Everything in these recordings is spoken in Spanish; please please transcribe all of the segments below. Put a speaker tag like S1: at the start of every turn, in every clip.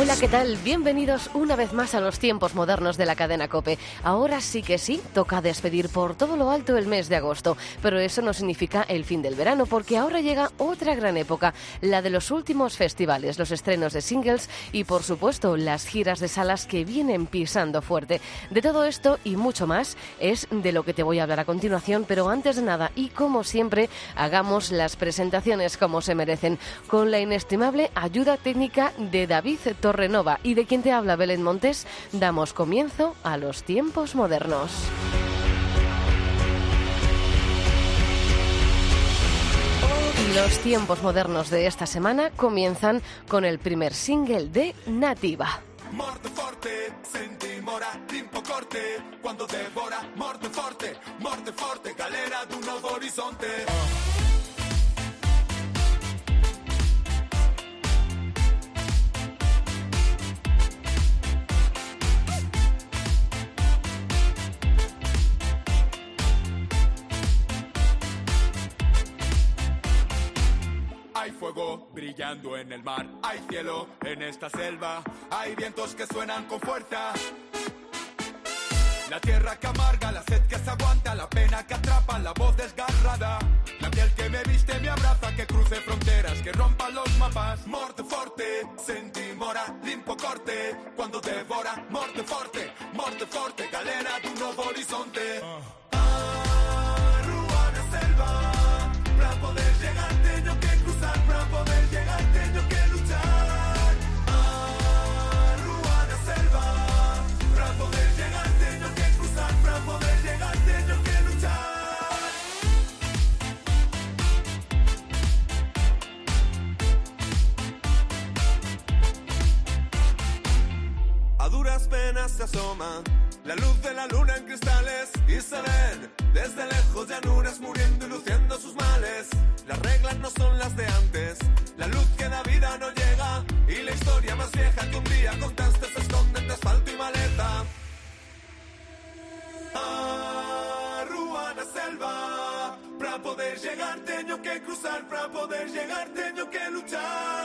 S1: Hola, ¿qué tal? Bienvenidos una vez más a los tiempos modernos de la cadena Cope. Ahora sí que sí, toca despedir por todo lo alto el mes de agosto, pero eso no significa el fin del verano, porque ahora llega otra gran época, la de los últimos festivales, los estrenos de singles y, por supuesto, las giras de salas que vienen pisando fuerte. De todo esto y mucho más es de lo que te voy a hablar a continuación, pero antes de nada, y como siempre, hagamos las presentaciones como se merecen, con la inestimable ayuda técnica de David Torrenova y de quien te habla Belén Montes, damos comienzo a los tiempos modernos. Y los tiempos modernos de esta semana comienzan con el primer single de Nativa.
S2: En el mar, hay cielo en esta selva, hay vientos que suenan con fuerza. La tierra que amarga, la sed que se aguanta, la pena que atrapa, la voz desgarrada. La piel que me viste me abraza, que cruce fronteras, que rompa los mapas. Morte forte, senti mora, limpo corte, quando devora, morte forte, se asoma la luz de la luna en cristales y se ven desde lejos llanuras muriendo y luciendo sus males. Las reglas no son las de antes, la luz que da vida no llega y la historia más vieja que un día contaste se esconde entre asfalto y maleta. A Ruana selva, para poder llegar tengo que cruzar, para poder llegar tengo que luchar.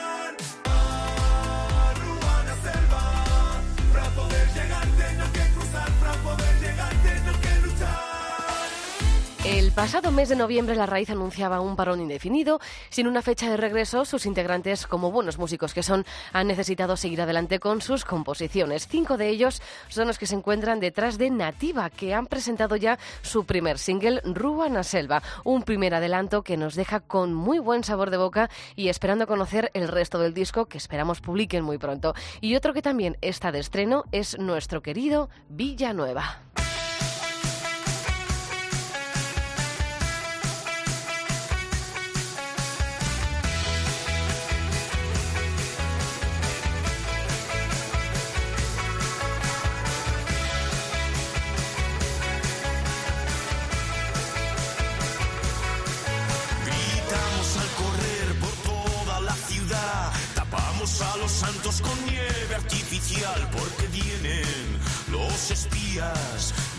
S1: Pasado mes de noviembre La Raíz anunciaba un parón indefinido. Sin una fecha de regreso, sus integrantes, como buenos músicos que son, han necesitado seguir adelante con sus composiciones. Cinco de ellos son los que se encuentran detrás de Nativa, que han presentado ya su primer single, Ruana Selva. Un primer adelanto que nos deja con muy buen sabor de boca y esperando conocer el resto del disco que esperamos publiquen muy pronto. Y otro que también está de estreno es nuestro querido Villanueva.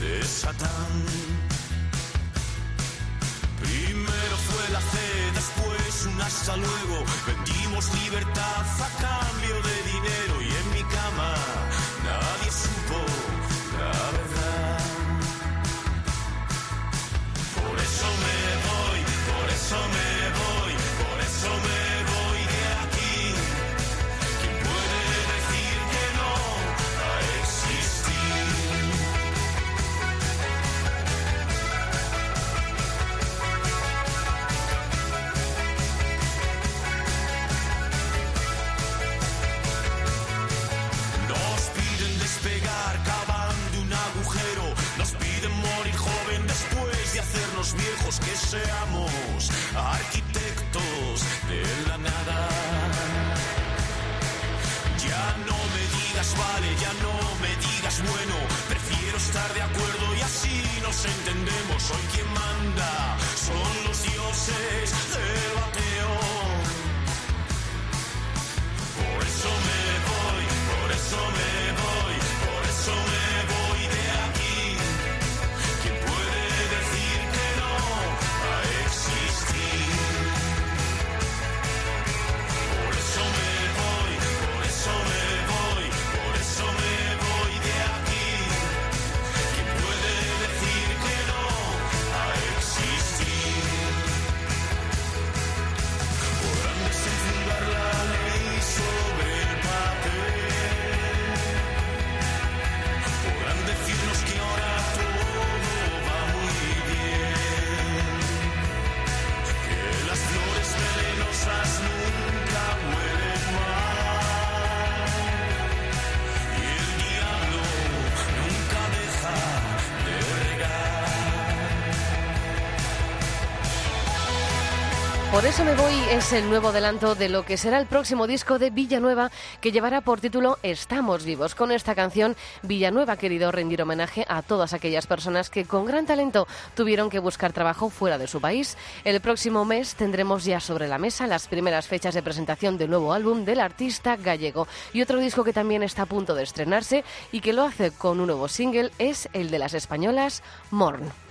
S3: De Satán. Primero fue la fe, después un hasta luego, vendimos libertad a cambio de dinero Por eso me voy
S1: es el nuevo adelanto de lo que será el próximo disco de Villanueva que llevará por título Estamos vivos. Con esta canción, Villanueva ha querido rendir homenaje a todas aquellas personas que con gran talento tuvieron que buscar trabajo fuera de su país. El próximo mes tendremos ya sobre la mesa las primeras fechas de presentación del nuevo álbum del artista gallego. Y otro disco que también está a punto de estrenarse y que lo hace con un nuevo single es el de las españolas Morn.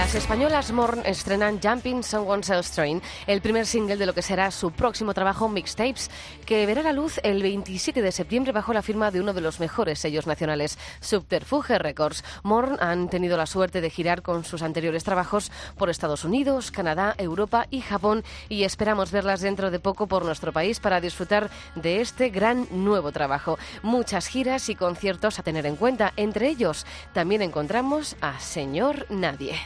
S1: Las españolas Morn estrenan Jumping Someone Else's Train, el primer single de lo que será su próximo trabajo Mixtapes, que verá la luz el 27 de septiembre bajo la firma de uno de los mejores sellos nacionales, Subterfuge Records. Morn han tenido la suerte de girar con sus anteriores trabajos por Estados Unidos, Canadá, Europa y Japón y esperamos verlas dentro de poco por nuestro país para disfrutar de este gran nuevo trabajo. Muchas giras y conciertos a tener en cuenta. Entre ellos también encontramos a Señor Nadie.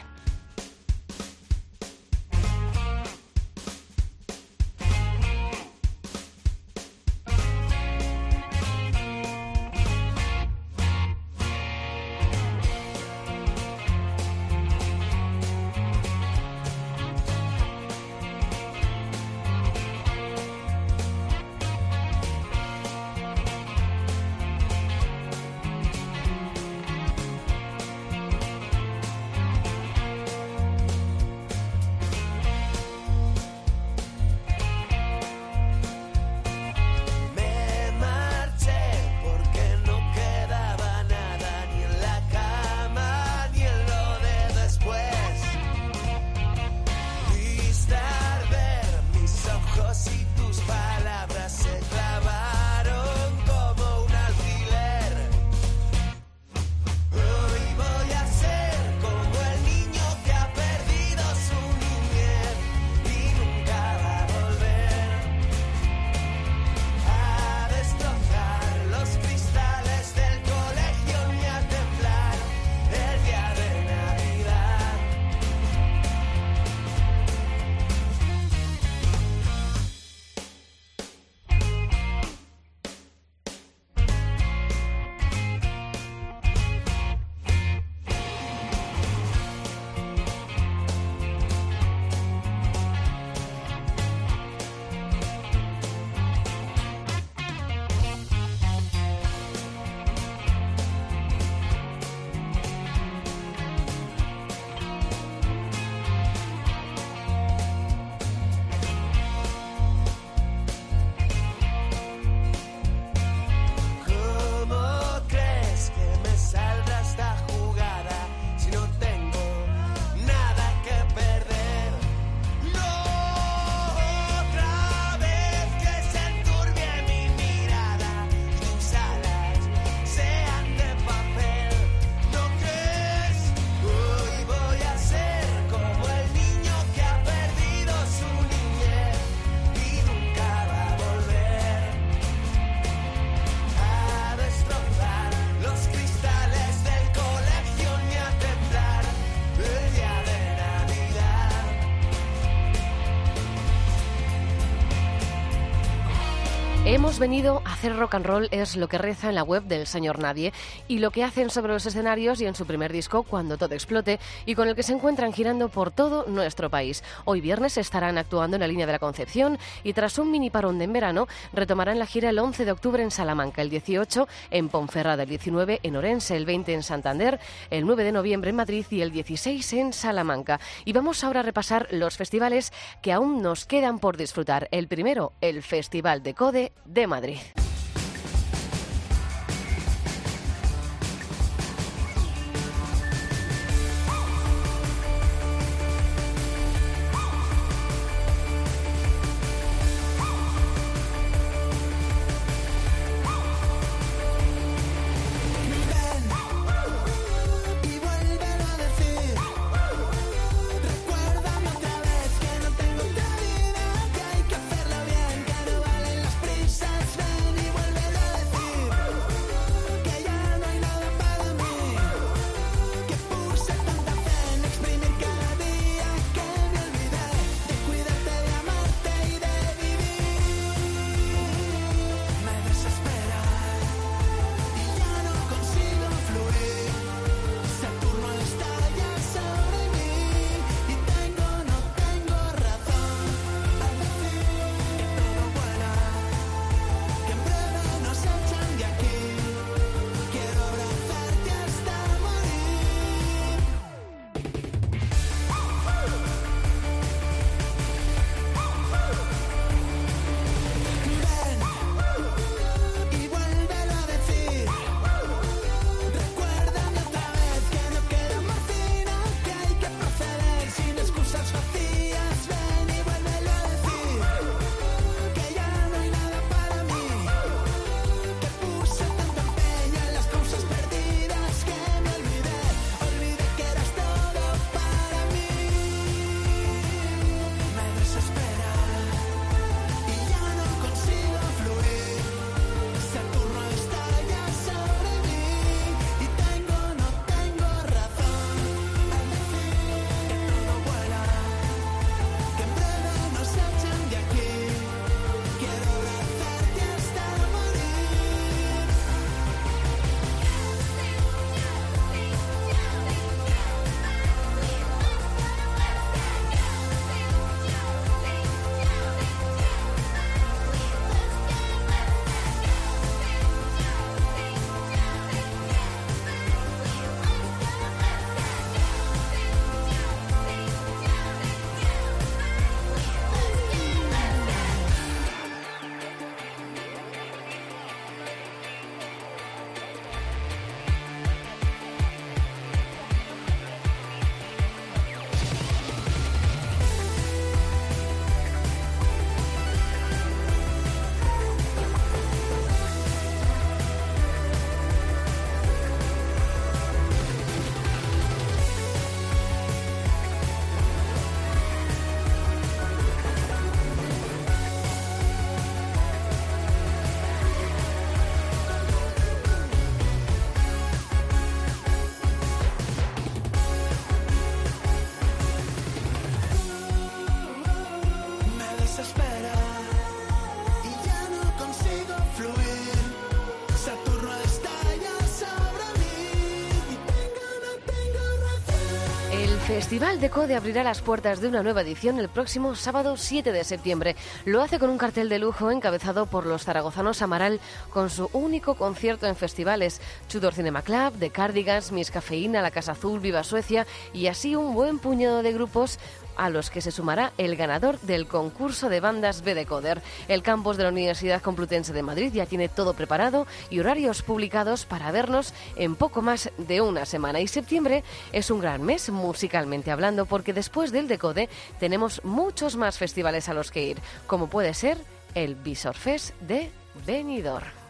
S4: Venido rock and roll es lo que reza en la web del señor Nadie y lo que hacen sobre los escenarios y en su primer disco Cuando todo explote y con el que se encuentran girando por todo nuestro país. Hoy viernes estarán actuando en la línea de la Concepción y tras un mini parón de verano retomarán la gira el 11 de octubre en Salamanca, el 18 en Ponferrada, el 19 en Orense, el 20 en Santander, el 9 de noviembre en Madrid y el 16 en Salamanca. Y vamos ahora a repasar los festivales que aún nos quedan por disfrutar. El primero, el Festival de Code de Madrid. Festival de Code abrirá las puertas de una nueva edición el próximo sábado 7 de septiembre. Lo hace con un cartel de lujo encabezado por los zaragozanos Amaral con su único concierto en festivales. Tudor Cinema Club, The Cardigans, Miss Cafeína, La Casa Azul, Viva Suecia y así un buen puñado de grupos a los que se sumará el ganador del concurso de bandas B de Coder. El campus de la Universidad Complutense de Madrid ya tiene todo preparado y horarios publicados para vernos en poco más de una semana. Y septiembre es un gran mes musicalmente hablando porque después del Decode tenemos muchos más festivales a los que ir, como puede ser el Visor Fest de Benidorm.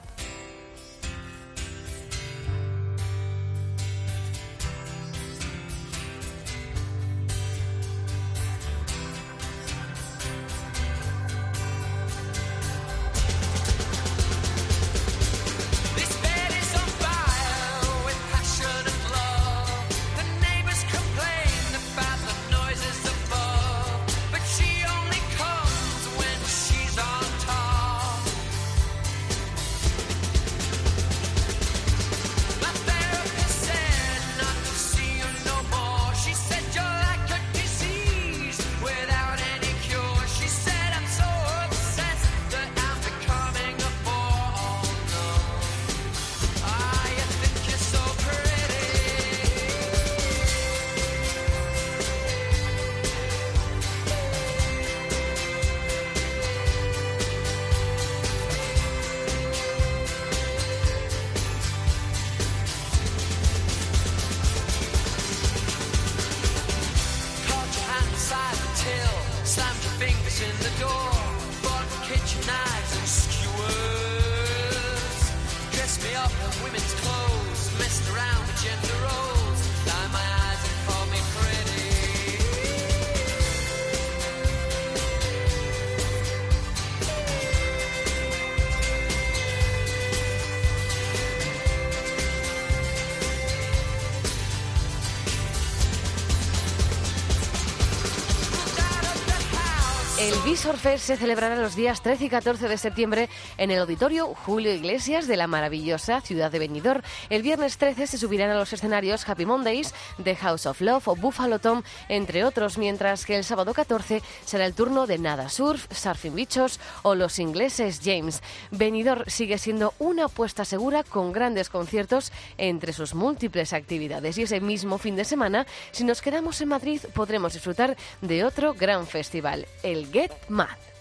S1: Fest se celebrará los días 13 y 14 de septiembre en el auditorio Julio Iglesias de la maravillosa ciudad de Benidorm. El viernes 13 se subirán a los escenarios Happy Mondays, The House of Love o Buffalo Tom, entre otros, mientras que el sábado 14 será el turno de Nada Surf, Surfing Bichos o los ingleses James. Benidorm sigue siendo una apuesta segura con grandes conciertos entre sus múltiples actividades y ese mismo fin de semana, si nos quedamos en Madrid, podremos disfrutar de otro gran festival, el Get Mad.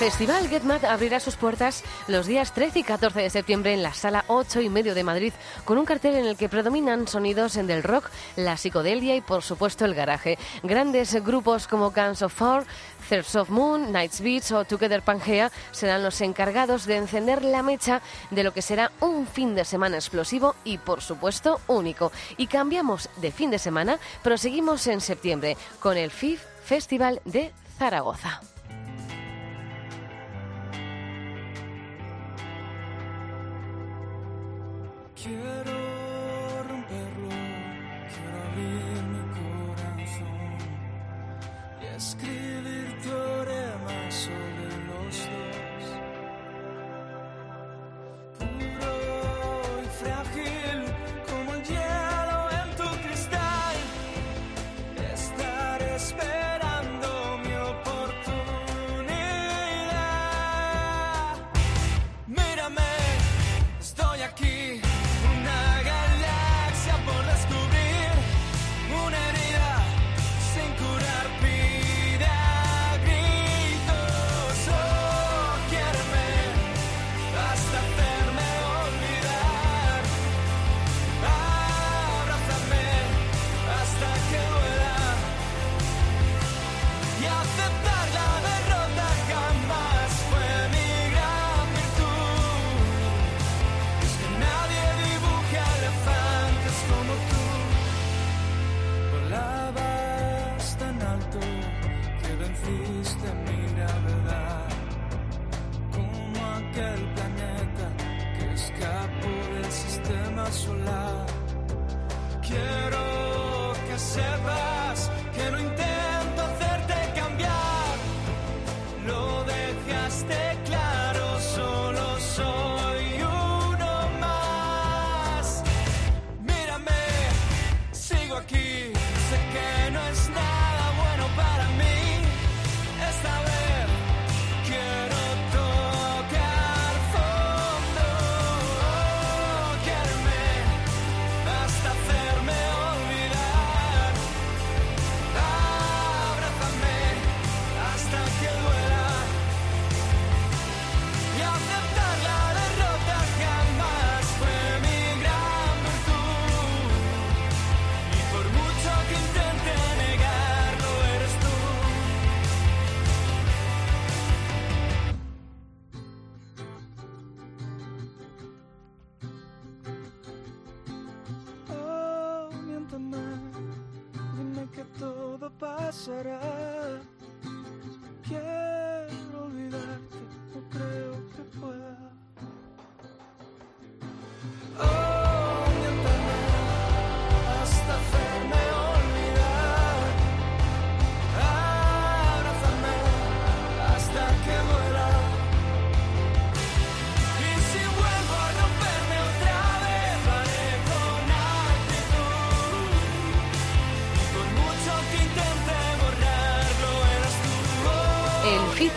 S1: Festival Get Mad abrirá sus puertas los días 13 y 14 de septiembre en la sala 8 y medio de Madrid, con un cartel en el que predominan sonidos en del rock, la psicodelia y, por supuesto, el garaje. Grandes grupos como Guns of Four, Thirds of Moon, Night's Beats o Together Pangea serán los encargados de encender la mecha de lo que será un fin de semana explosivo y, por supuesto, único. Y cambiamos de fin de semana, pero seguimos en septiembre con el FIF Festival de Zaragoza.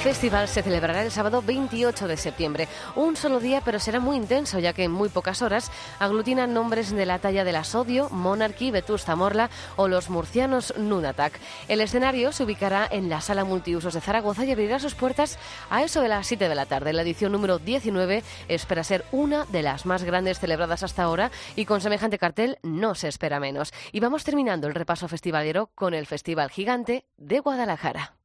S1: Festival se celebrará el sábado 28 de septiembre. Un solo día, pero será muy intenso, ya que en muy pocas horas aglutinan nombres de la talla de la Sodio, Monarchy, Vetusta Morla o los murcianos Nunatak. El escenario se ubicará en la Sala Multiusos de Zaragoza y abrirá sus puertas a eso de las 7 de la tarde. La edición número 19 espera ser una de las más grandes celebradas hasta ahora y con semejante cartel no se espera menos. Y vamos terminando el repaso festivalero con el Festival Gigante de Guadalajara.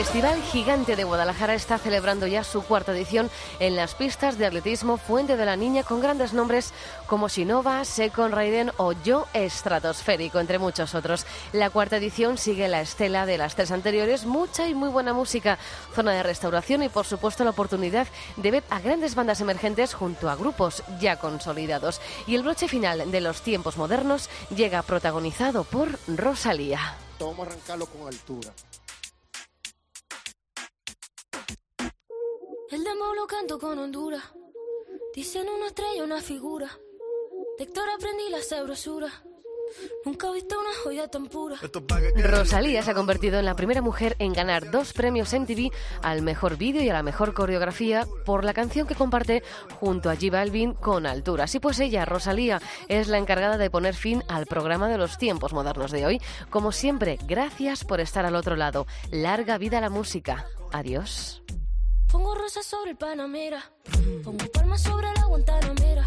S1: Festival Gigante de Guadalajara está celebrando ya su cuarta edición en las pistas de atletismo Fuente de la Niña con grandes nombres como Sinova, Second Raiden o Yo Estratosférico, entre muchos otros. La cuarta edición sigue la estela de las tres anteriores, mucha y muy buena música, zona de restauración y por supuesto la oportunidad de ver a grandes bandas emergentes junto a grupos ya consolidados. Y el broche final de los tiempos modernos llega protagonizado por Rosalía.
S5: Vamos a arrancarlo con altura.
S6: El demo lo canto con Honduras. Dicen una estrella, una figura. De Héctor aprendí la sabrosura. Nunca he visto una joya tan pura.
S1: Rosalía se ha convertido en la primera mujer en ganar dos premios MTV al mejor vídeo y a la mejor coreografía por la canción que comparte junto a J Balvin con altura. Así pues ella, Rosalía, es la encargada de poner fin al programa de los tiempos modernos de hoy. Como siempre, gracias por estar al otro lado. Larga vida a la música. Adiós.
S6: Pongo rosas sobre el Panamera. Pongo palmas sobre la Guantanamera.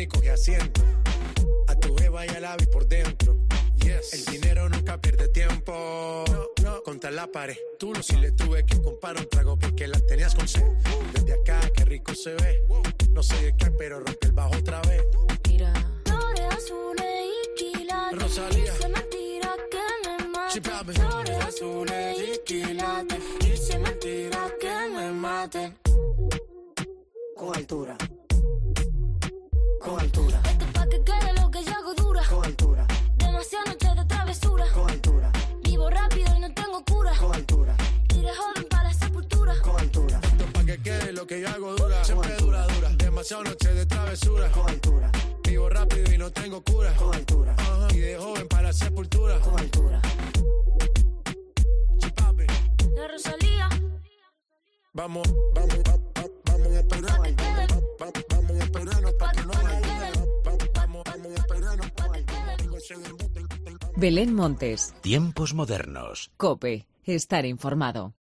S6: Y
S7: coge asiento. A tu beba y al ave por dentro. El dinero nunca pierde tiempo. Contra la pared. Tú no si le tuve que comprar un trago porque la tenías con sed. Desde acá, qué rico se ve. No sé de qué, pero rompe el bajo otra vez.
S6: Mira. Flores azules y quilates.
S7: Rosalía.
S6: Y se me tira que me
S7: papi.
S6: Flores azules y quilates. Y se me tira que me maten.
S8: Con altura.
S6: Hago dura.
S7: Siempre dura, dura. Demasiado noche de travesura.
S8: Con altura.
S7: Vivo rápido y no tengo cura.
S8: Con altura.
S7: Ajá. Y de joven para la sepultura.
S8: Con altura.
S6: La Rosalía.
S7: Vamos, vamos, va- va- vamos a esperar. Vamos a esperarnos para que no Vamos, vamos a esperarnos.
S6: Que.
S9: Belén Montes.
S10: Tiempos modernos.
S9: Cope. Estar informado.